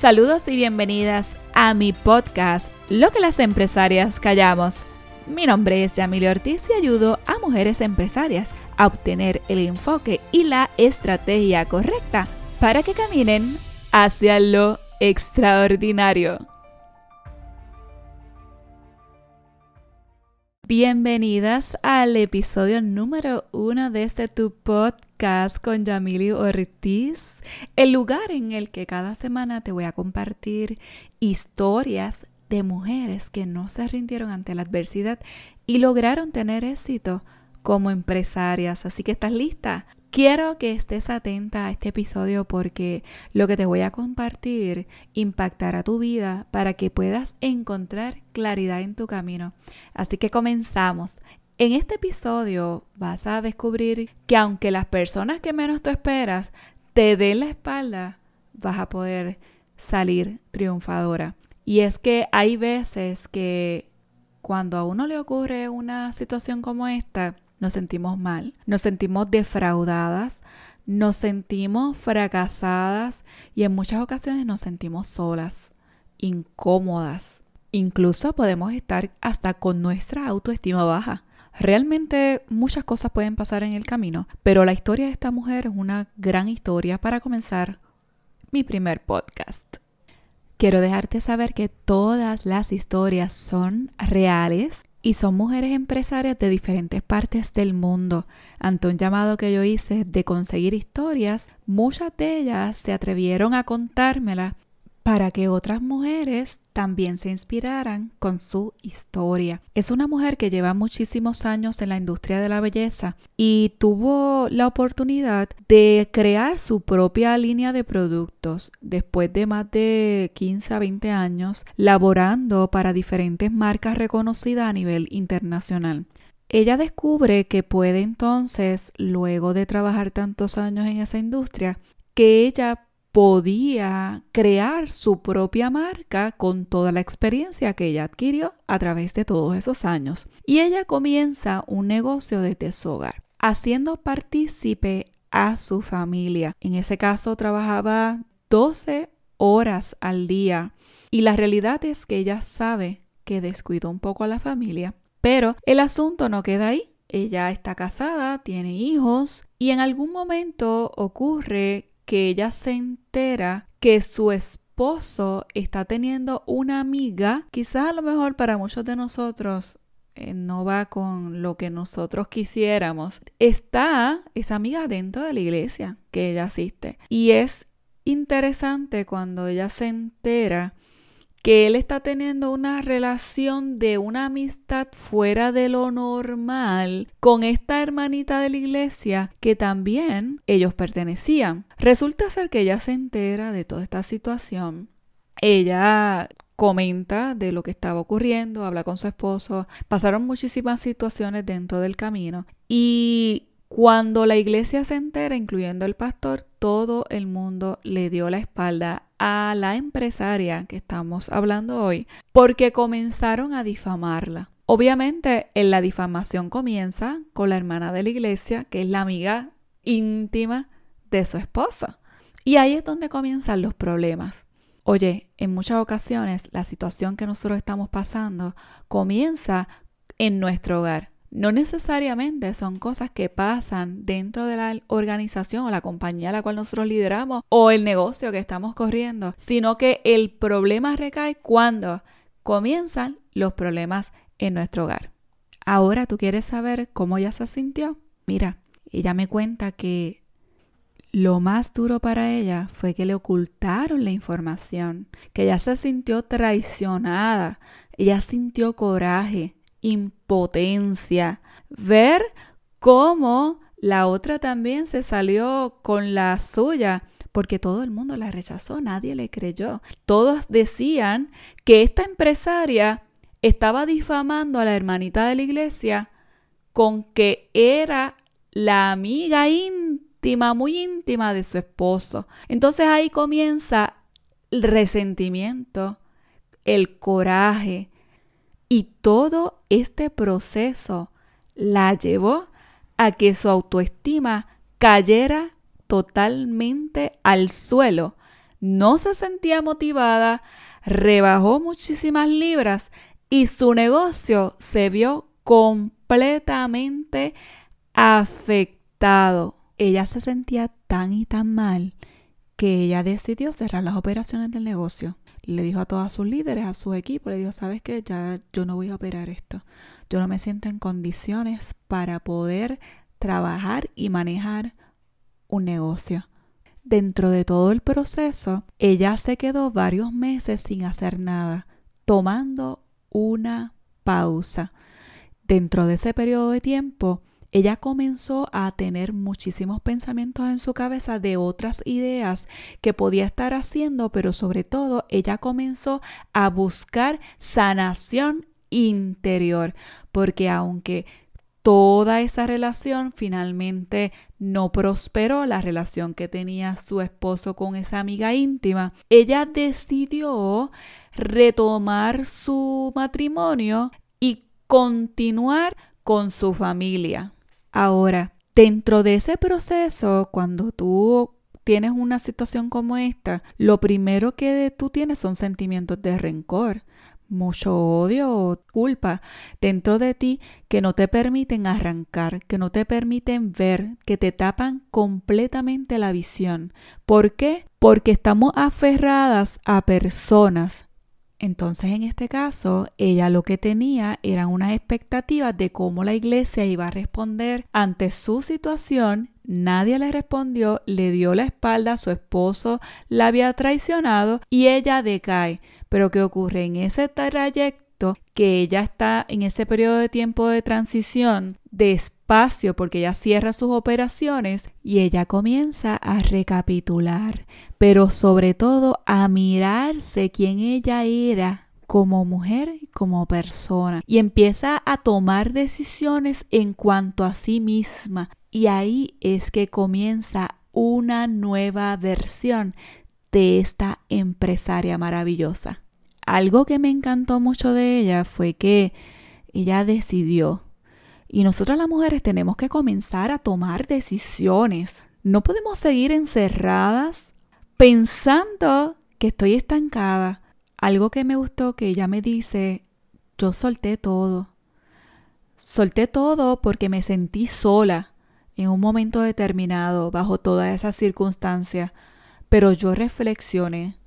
Saludos y bienvenidas a mi podcast, Lo que las empresarias callamos. Mi nombre es Yamile Ortiz y ayudo a mujeres empresarias a obtener el enfoque y la estrategia correcta para que caminen hacia lo extraordinario. Bienvenidas al episodio número uno de este tu podcast con Yamili Ortiz, el lugar en el que cada semana te voy a compartir historias de mujeres que no se rindieron ante la adversidad y lograron tener éxito como empresarias. Así que estás lista Quiero que estés atenta a este episodio porque lo que te voy a compartir impactará tu vida para que puedas encontrar claridad en tu camino. Así que comenzamos. En este episodio vas a descubrir que aunque las personas que menos tú esperas te den la espalda, vas a poder salir triunfadora. Y es que hay veces que cuando a uno le ocurre una situación como esta, nos sentimos mal, nos sentimos defraudadas, nos sentimos fracasadas y en muchas ocasiones nos sentimos solas, incómodas. Incluso podemos estar hasta con nuestra autoestima baja. Realmente muchas cosas pueden pasar en el camino, pero la historia de esta mujer es una gran historia para comenzar mi primer podcast. Quiero dejarte saber que todas las historias son reales y son mujeres empresarias de diferentes partes del mundo. Ante un llamado que yo hice de conseguir historias, muchas de ellas se atrevieron a contármela para que otras mujeres también se inspiraran con su historia. Es una mujer que lleva muchísimos años en la industria de la belleza y tuvo la oportunidad de crear su propia línea de productos después de más de 15 a 20 años laborando para diferentes marcas reconocidas a nivel internacional. Ella descubre que puede entonces, luego de trabajar tantos años en esa industria, que ella podía crear su propia marca con toda la experiencia que ella adquirió a través de todos esos años. Y ella comienza un negocio su hogar, haciendo partícipe a su familia. En ese caso trabajaba 12 horas al día y la realidad es que ella sabe que descuidó un poco a la familia, pero el asunto no queda ahí. Ella está casada, tiene hijos y en algún momento ocurre que ella se entera que su esposo está teniendo una amiga, quizás a lo mejor para muchos de nosotros eh, no va con lo que nosotros quisiéramos. Está esa amiga dentro de la iglesia que ella asiste. Y es interesante cuando ella se entera que él está teniendo una relación de una amistad fuera de lo normal con esta hermanita de la iglesia que también ellos pertenecían. Resulta ser que ella se entera de toda esta situación. Ella comenta de lo que estaba ocurriendo, habla con su esposo, pasaron muchísimas situaciones dentro del camino y cuando la iglesia se entera, incluyendo el pastor, todo el mundo le dio la espalda a la empresaria que estamos hablando hoy porque comenzaron a difamarla. Obviamente, en la difamación comienza con la hermana de la iglesia, que es la amiga íntima de su esposa. Y ahí es donde comienzan los problemas. Oye, en muchas ocasiones la situación que nosotros estamos pasando comienza en nuestro hogar. No necesariamente son cosas que pasan dentro de la organización o la compañía a la cual nosotros lideramos o el negocio que estamos corriendo, sino que el problema recae cuando comienzan los problemas en nuestro hogar. Ahora tú quieres saber cómo ella se sintió. Mira, ella me cuenta que lo más duro para ella fue que le ocultaron la información, que ella se sintió traicionada, ella sintió coraje, impotencia, ver cómo la otra también se salió con la suya, porque todo el mundo la rechazó, nadie le creyó. Todos decían que esta empresaria estaba difamando a la hermanita de la iglesia con que era la amiga íntima, muy íntima de su esposo. Entonces ahí comienza el resentimiento, el coraje, y todo este proceso la llevó a que su autoestima cayera totalmente al suelo no se sentía motivada, rebajó muchísimas libras y su negocio se vio completamente afectado. Ella se sentía tan y tan mal que ella decidió cerrar las operaciones del negocio. Le dijo a todos sus líderes, a su equipo, le dijo, ¿sabes qué? Ya yo no voy a operar esto. Yo no me siento en condiciones para poder trabajar y manejar un negocio. Dentro de todo el proceso, ella se quedó varios meses sin hacer nada, tomando una pausa. Dentro de ese periodo de tiempo, ella comenzó a tener muchísimos pensamientos en su cabeza de otras ideas que podía estar haciendo, pero sobre todo ella comenzó a buscar sanación interior, porque aunque toda esa relación finalmente no prosperó, la relación que tenía su esposo con esa amiga íntima, ella decidió retomar su matrimonio y continuar con su familia. Ahora, dentro de ese proceso, cuando tú tienes una situación como esta, lo primero que tú tienes son sentimientos de rencor, mucho odio o culpa dentro de ti que no te permiten arrancar, que no te permiten ver, que te tapan completamente la visión. ¿Por qué? Porque estamos aferradas a personas entonces, en este caso, ella lo que tenía eran unas expectativas de cómo la iglesia iba a responder ante su situación. Nadie le respondió, le dio la espalda, su esposo la había traicionado y ella decae. Pero ¿qué ocurre? En ese trayecto que ella está en ese periodo de tiempo de transición, porque ella cierra sus operaciones y ella comienza a recapitular, pero sobre todo a mirarse quién ella era como mujer y como persona y empieza a tomar decisiones en cuanto a sí misma y ahí es que comienza una nueva versión de esta empresaria maravillosa. Algo que me encantó mucho de ella fue que ella decidió y nosotras las mujeres tenemos que comenzar a tomar decisiones. No podemos seguir encerradas pensando que estoy estancada. Algo que me gustó que ella me dice, yo solté todo. Solté todo porque me sentí sola en un momento determinado bajo todas esas circunstancias. Pero yo reflexioné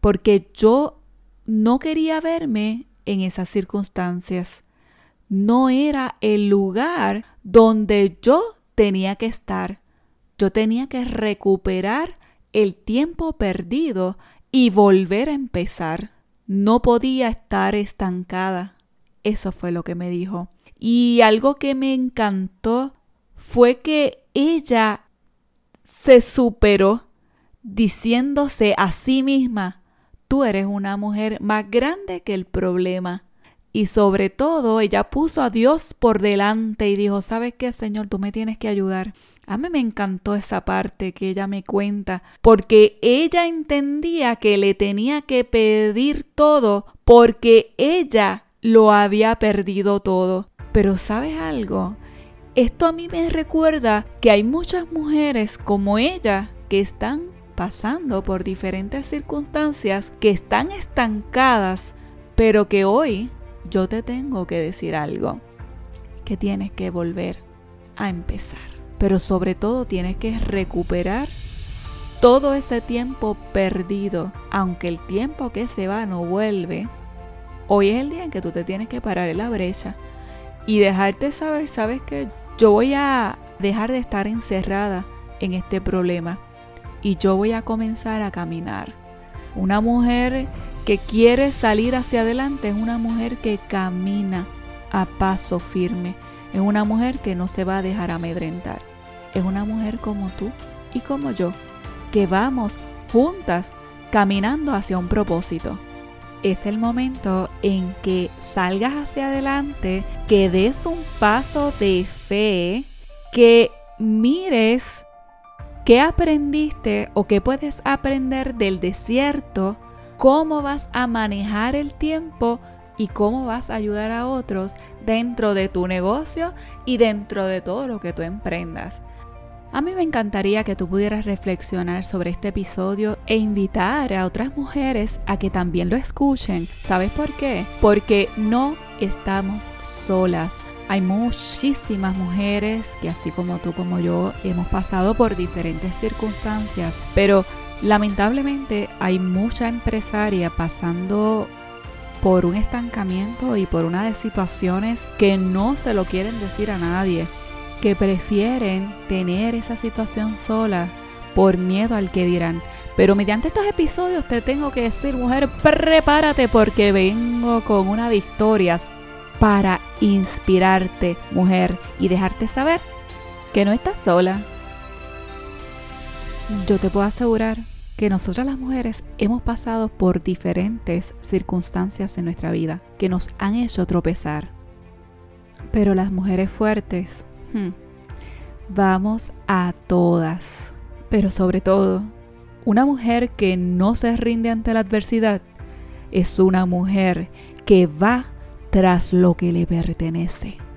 porque yo no quería verme en esas circunstancias no era el lugar donde yo tenía que estar. Yo tenía que recuperar el tiempo perdido y volver a empezar. No podía estar estancada. Eso fue lo que me dijo. Y algo que me encantó fue que ella se superó diciéndose a sí misma, tú eres una mujer más grande que el problema. Y sobre todo, ella puso a Dios por delante y dijo, ¿sabes qué, Señor? Tú me tienes que ayudar. A mí me encantó esa parte que ella me cuenta, porque ella entendía que le tenía que pedir todo porque ella lo había perdido todo. Pero ¿sabes algo? Esto a mí me recuerda que hay muchas mujeres como ella que están pasando por diferentes circunstancias, que están estancadas, pero que hoy yo te tengo que decir algo, que tienes que volver a empezar. Pero sobre todo tienes que recuperar todo ese tiempo perdido, aunque el tiempo que se va no vuelve. Hoy es el día en que tú te tienes que parar en la brecha y dejarte saber, sabes que yo voy a dejar de estar encerrada en este problema y yo voy a comenzar a caminar. Una mujer que quiere salir hacia adelante, es una mujer que camina a paso firme, es una mujer que no se va a dejar amedrentar, es una mujer como tú y como yo, que vamos juntas caminando hacia un propósito. Es el momento en que salgas hacia adelante, que des un paso de fe, que mires qué aprendiste o qué puedes aprender del desierto cómo vas a manejar el tiempo y cómo vas a ayudar a otros dentro de tu negocio y dentro de todo lo que tú emprendas. A mí me encantaría que tú pudieras reflexionar sobre este episodio e invitar a otras mujeres a que también lo escuchen. ¿Sabes por qué? Porque no estamos solas. Hay muchísimas mujeres que así como tú como yo hemos pasado por diferentes circunstancias, pero lamentablemente hay mucha empresaria pasando por un estancamiento y por una de situaciones que no se lo quieren decir a nadie, que prefieren tener esa situación sola por miedo al que dirán. Pero mediante estos episodios te tengo que decir, mujer, prepárate porque vengo con una de historias para inspirarte, mujer, y dejarte saber que no estás sola. Yo te puedo asegurar que nosotras las mujeres hemos pasado por diferentes circunstancias en nuestra vida que nos han hecho tropezar. Pero las mujeres fuertes, hmm, vamos a todas. Pero sobre todo, una mujer que no se rinde ante la adversidad es una mujer que va tras lo que le pertenece.